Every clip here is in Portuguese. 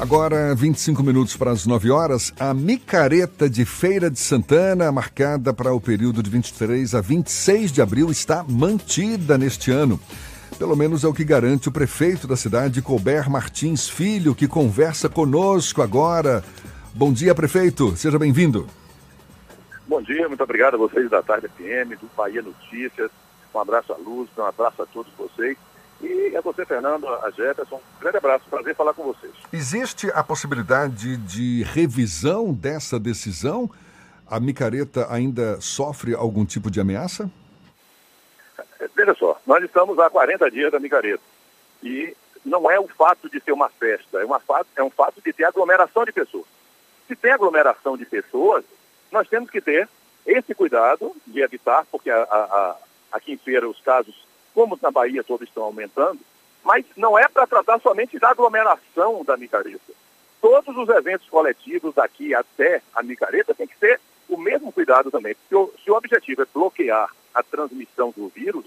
Agora, 25 minutos para as 9 horas, a micareta de Feira de Santana, marcada para o período de 23 a 26 de abril, está mantida neste ano. Pelo menos é o que garante o prefeito da cidade, Colbert Martins Filho, que conversa conosco agora. Bom dia, prefeito. Seja bem-vindo. Bom dia, muito obrigado a vocês da Tarde FM, do Bahia Notícias. Um abraço à Luz, um abraço a todos vocês. E a você, Fernando, a Jefferson, um grande abraço, prazer falar com vocês. Existe a possibilidade de revisão dessa decisão? A micareta ainda sofre algum tipo de ameaça? Veja só, nós estamos há 40 dias da micareta. E não é o fato de ser uma festa, é, uma fato, é um fato de ter aglomeração de pessoas. Se tem aglomeração de pessoas, nós temos que ter esse cuidado de evitar, porque a, a, a, aqui em Feira os casos como na Bahia todos estão aumentando, mas não é para tratar somente da aglomeração da micareta. Todos os eventos coletivos daqui até a micareta tem que ter o mesmo cuidado também, porque se o objetivo é bloquear a transmissão do vírus,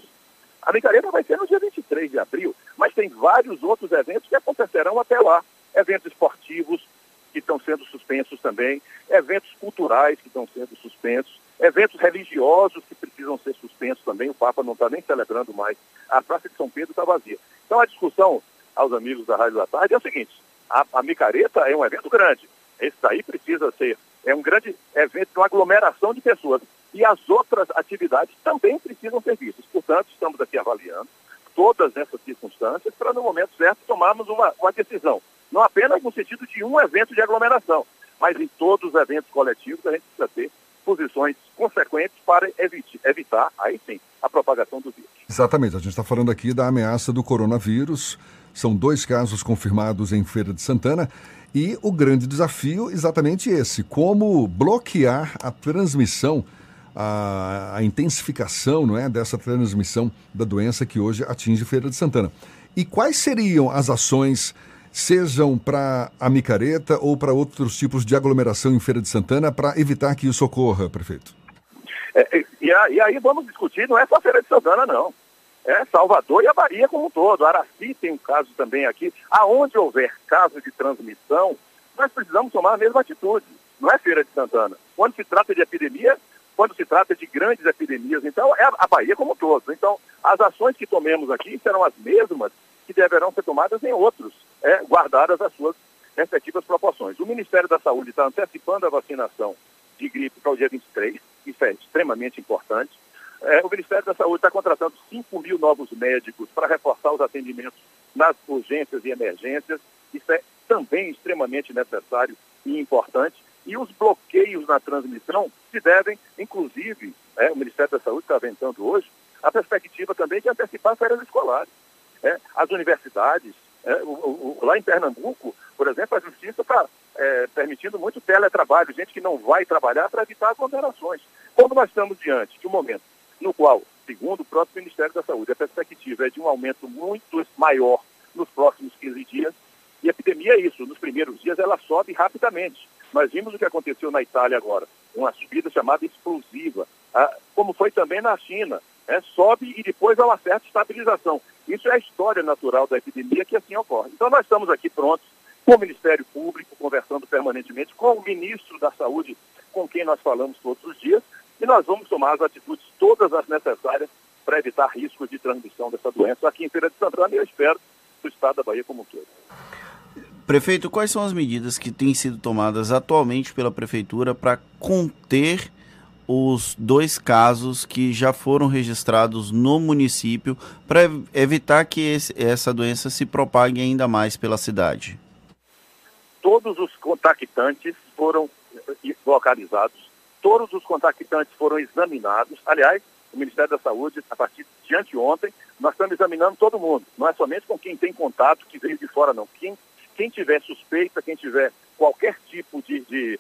a micareta vai ser no dia 23 de abril, mas tem vários outros eventos que acontecerão até lá. Eventos esportivos que estão sendo suspensos também, eventos culturais que estão sendo suspensos, eventos religiosos que precisam ser suspensos também, o Papa não está nem celebrando mais, a Praça de São Pedro está vazia. Então a discussão aos amigos da Rádio da Tarde é o seguinte, a, a micareta é um evento grande, esse daí precisa ser, é um grande evento, uma aglomeração de pessoas, e as outras atividades também precisam ser vistas. Portanto, estamos aqui avaliando todas essas circunstâncias para, no momento certo, tomarmos uma, uma decisão. Não apenas no sentido de um evento de aglomeração, mas em todos os eventos coletivos a gente precisa ter posições consequentes para evitar, aí sim, a propagação do vírus. Exatamente, a gente está falando aqui da ameaça do coronavírus. São dois casos confirmados em Feira de Santana. E o grande desafio exatamente esse: como bloquear a transmissão, a, a, intensificação não é, dessa transmissão da doença que hoje atinge Feira de Santana. E quais seriam as ações sejam para a micareta ou para outros tipos de aglomeração em Feira de Santana, para evitar que isso ocorra, prefeito? É, e, e, aí vamos discutir, não é só Feira de Santana, não. É Salvador e a Bahia como um todo. Araci tem um caso também aqui. Aonde houver caso de transmissão, nós precisamos tomar a mesma atitude. Não é Feira de Santana. Quando se trata de epidemia, quando se trata de grandes epidemias, então é a Bahia como um todo. Então, as ações que tomemos aqui serão as mesmas que deverão ser tomadas em outros é, guardadas as suas respectivas proporções. O Ministério da Saúde está antecipando a vacinação de gripe para o dia 23, isso é extremamente importante. É, o Ministério da Saúde está contratando 5 mil novos médicos para reforçar os atendimentos nas urgências e emergências, isso é também extremamente necessário e importante. E os bloqueios na transmissão se devem, inclusive, é, o Ministério da Saúde está aventando hoje, a perspectiva também de antecipar férias escolares. É, as universidades é, o, o, lá em Pernambuco, por exemplo, a justiça está é, permitindo muito teletrabalho, gente que não vai trabalhar para evitar aglomerações. Como nós estamos diante de um momento no qual, segundo o próprio Ministério da Saúde, a perspectiva é de um aumento muito maior nos próximos 15 dias, e a epidemia é isso, nos primeiros dias ela sobe rapidamente. Nós vimos o que aconteceu na Itália agora, uma subida chamada explosiva, como foi também na China. É, sobe e depois uma certa estabilização. Isso é a história natural da epidemia que assim ocorre. Então nós estamos aqui prontos com o Ministério Público, conversando permanentemente com o Ministro da Saúde, com quem nós falamos todos os dias, e nós vamos tomar as atitudes todas as necessárias para evitar riscos de transmissão dessa doença aqui em Feira de Santana e eu espero do estado da Bahia como um todo. Prefeito, quais são as medidas que têm sido tomadas atualmente pela Prefeitura para conter os dois casos que já foram registrados no município para evitar que esse, essa doença se propague ainda mais pela cidade? Todos os contactantes foram eh, localizados, todos os contactantes foram examinados. Aliás, o Ministério da Saúde, a partir de anteontem, nós estamos examinando todo mundo. Não é somente com quem tem contato, que veio de fora, não. Quem, quem tiver suspeita, quem tiver qualquer tipo de, de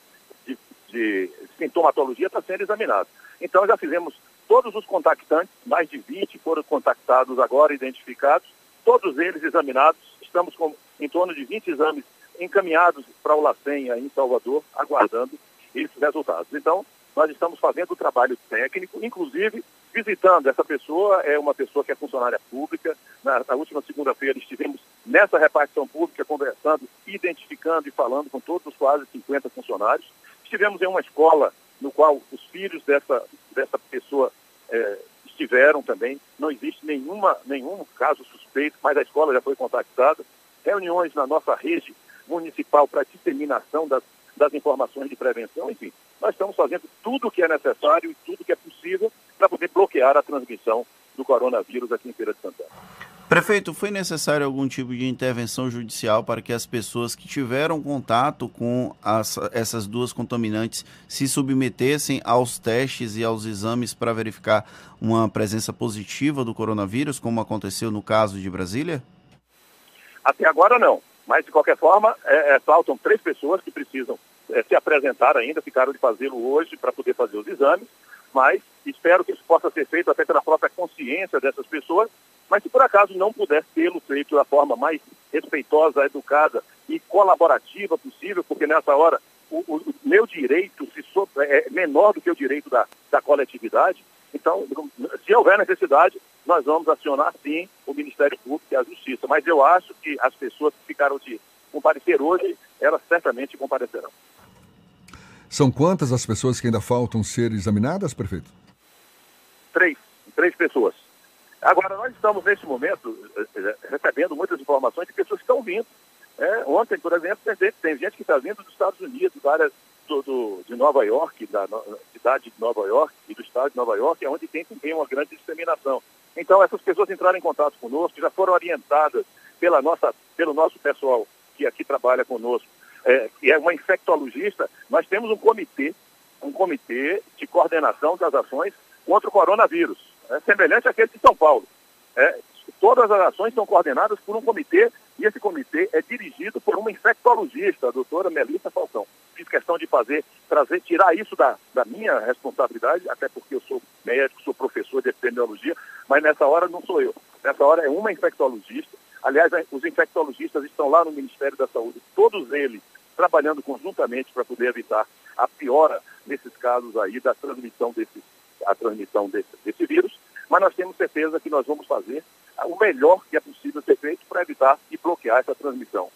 de sintomatologia está sendo examinado. Então já fizemos todos os contactantes, mais de 20 foram contactados agora, identificados, todos eles examinados, estamos com em torno de 20 exames encaminhados para o LACEN em Salvador, aguardando esses resultados. Então, nós estamos fazendo o trabalho técnico, inclusive visitando. Essa pessoa é uma pessoa que é funcionária pública. Na, na última segunda-feira estivemos nessa repartição pública conversando, identificando e falando com todos os quase 50 funcionários. Estivemos em uma escola no qual os filhos dessa, dessa pessoa é, estiveram também. Não existe nenhuma, nenhum caso suspeito, mas a escola já foi contactada. Reuniões na nossa rede municipal para disseminação das, das informações de prevenção, enfim. Nós estamos fazendo tudo o que é necessário e tudo o que é possível para poder bloquear a transmissão do coronavírus aqui em Feira de Santana. Prefeito, foi necessário algum tipo de intervenção judicial para que as pessoas que tiveram contato com as, essas duas contaminantes se submetessem aos testes e aos exames para verificar uma presença positiva do coronavírus, como aconteceu no caso de Brasília? Até agora não, mas de qualquer forma, é, é, faltam três pessoas que precisam é, se apresentar ainda, ficaram de fazê-lo hoje para poder fazer os exames, mas espero que isso possa ser feito até pela própria consciência dessas pessoas mas se por acaso não puder tê-lo feito da forma mais respeitosa, educada e colaborativa possível, porque nessa hora o, o meu direito se so, é menor do que o direito da, da coletividade, então, se houver necessidade, nós vamos acionar sim o Ministério Público e a Justiça. Mas eu acho que as pessoas que ficaram de comparecer hoje, elas certamente comparecerão. São quantas as pessoas que ainda faltam ser examinadas, prefeito? Três. Três pessoas. Agora, nós estamos, neste momento, eh, eh, recebendo muitas informações de pessoas que estão vindo. É, ontem, por exemplo, tem, gente que está vindo dos Estados Unidos, da área do, do, de Nova York, da no, cidade de Nova York e do estado de Nova York, é onde tem também uma grande disseminação. Então, essas pessoas entraram em contato conosco, já foram orientadas pela nossa, pelo nosso pessoal que aqui trabalha conosco, é, que é uma infectologista. Nós temos um comitê, um comitê de coordenação das ações contra o coronavírus é semelhante àquele de São Paulo. É, todas as ações são coordenadas por um comitê e esse comitê é dirigido por uma infectologista, a doutora Melissa Falcão. Fiz questão de fazer, trazer, tirar isso da, da minha responsabilidade, até porque eu sou médico, sou professor de epidemiologia, mas nessa hora não sou eu. Nessa hora é uma infectologista. Aliás, os infectologistas estão lá no Ministério da Saúde, todos eles trabalhando conjuntamente para poder evitar a piora nesses casos aí da transmissão desse, a transmissão desse, desse vírus mas nós temos certeza que nós vamos fazer o melhor que é possível ser feito para evitar e bloquear essa transmissão.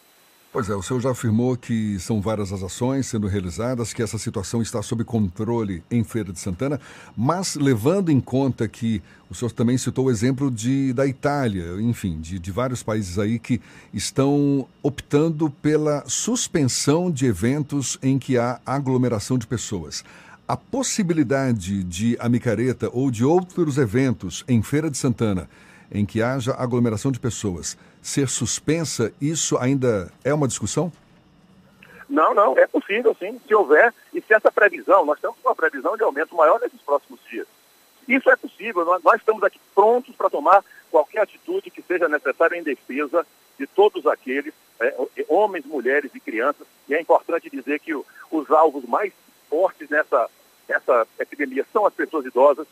Pois é, o senhor já afirmou que são várias as ações sendo realizadas, que essa situação está sob controle em Feira de Santana, mas levando em conta que o senhor também citou o exemplo de, da Itália, enfim, de, de vários países aí que estão optando pela suspensão de eventos em que há aglomeração de pessoas a possibilidade de a micareta ou de outros eventos em Feira de Santana em que haja aglomeração de pessoas ser suspensa, isso ainda é uma discussão? Não, não, é possível sim, se houver, e se essa previsão, nós temos uma previsão de aumento maior nesses próximos dias. Isso é possível, nós, nós estamos aqui prontos para tomar qualquer atitude que seja necessária em defesa de todos aqueles, é, homens, mulheres e crianças, e é importante dizer que o, os alvos mais fortes nessa, nessa epidemia são as pessoas idosas,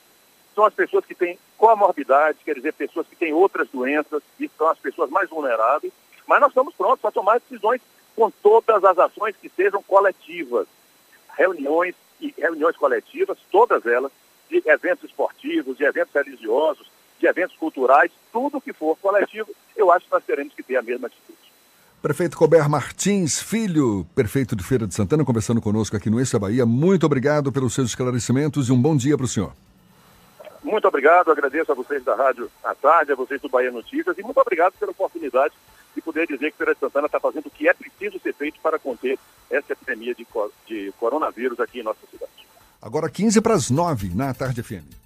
são as pessoas que têm comorbidade, quer dizer, pessoas que têm outras doenças, e são as pessoas mais vulneráveis, mas nós estamos prontos para tomar decisões com todas as ações que sejam coletivas, reuniões e reuniões coletivas, todas elas, de eventos esportivos, de eventos religiosos, de eventos culturais, tudo que for coletivo, eu acho que nós teremos que ter a mesma atitude. Prefeito Colbert Martins, filho, prefeito de Feira de Santana, conversando conosco aqui no Eixo Bahia. Muito obrigado pelos seus esclarecimentos e um bom dia para o senhor. Muito obrigado, agradeço a vocês da Rádio à Tarde, a vocês do Bahia Notícias e muito obrigado pela oportunidade de poder dizer que Feira de Santana está fazendo o que é preciso ser feito para conter essa epidemia de, de coronavírus aqui em nossa cidade. Agora 15 para as 9 na Tarde FM.